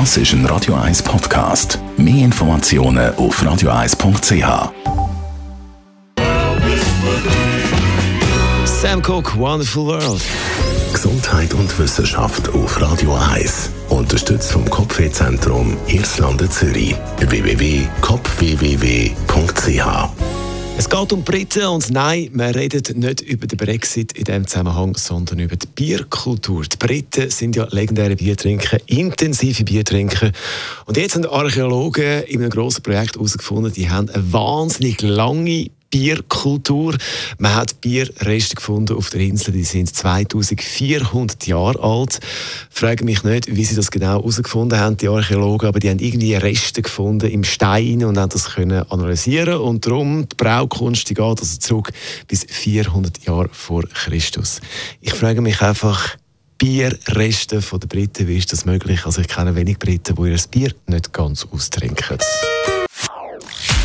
Das ist ein Radio 1 Podcast. Mehr Informationen auf radio1.ch. Sam Cooke, Wonderful World. Gesundheit und Wissenschaft auf Radio 1. Unterstützt vom Kopfwehzentrum Irlande Zürich. www.kopfwww.ch es geht um Briten und nein, wir reden nicht über den Brexit in diesem Zusammenhang, sondern über die Bierkultur. Die Briten sind ja legendäre Biertrinker, intensive Biertrinker. Und jetzt haben Archäologen in einem grossen Projekt herausgefunden, die haben eine wahnsinnig lange Bierkultur. Man hat Bierreste gefunden auf der Insel, die sind 2400 Jahre alt. Frage mich nicht, wie sie das genau herausgefunden haben, die Archäologen, aber die haben irgendwie Reste gefunden im Stein und haben das können analysieren und darum die Braukunst die geht also zurück bis 400 Jahre vor Christus. Ich frage mich einfach, Bierreste von den Briten, wie ist das möglich? Also ich kenne wenig Briten, die ihr Bier nicht ganz austrinken.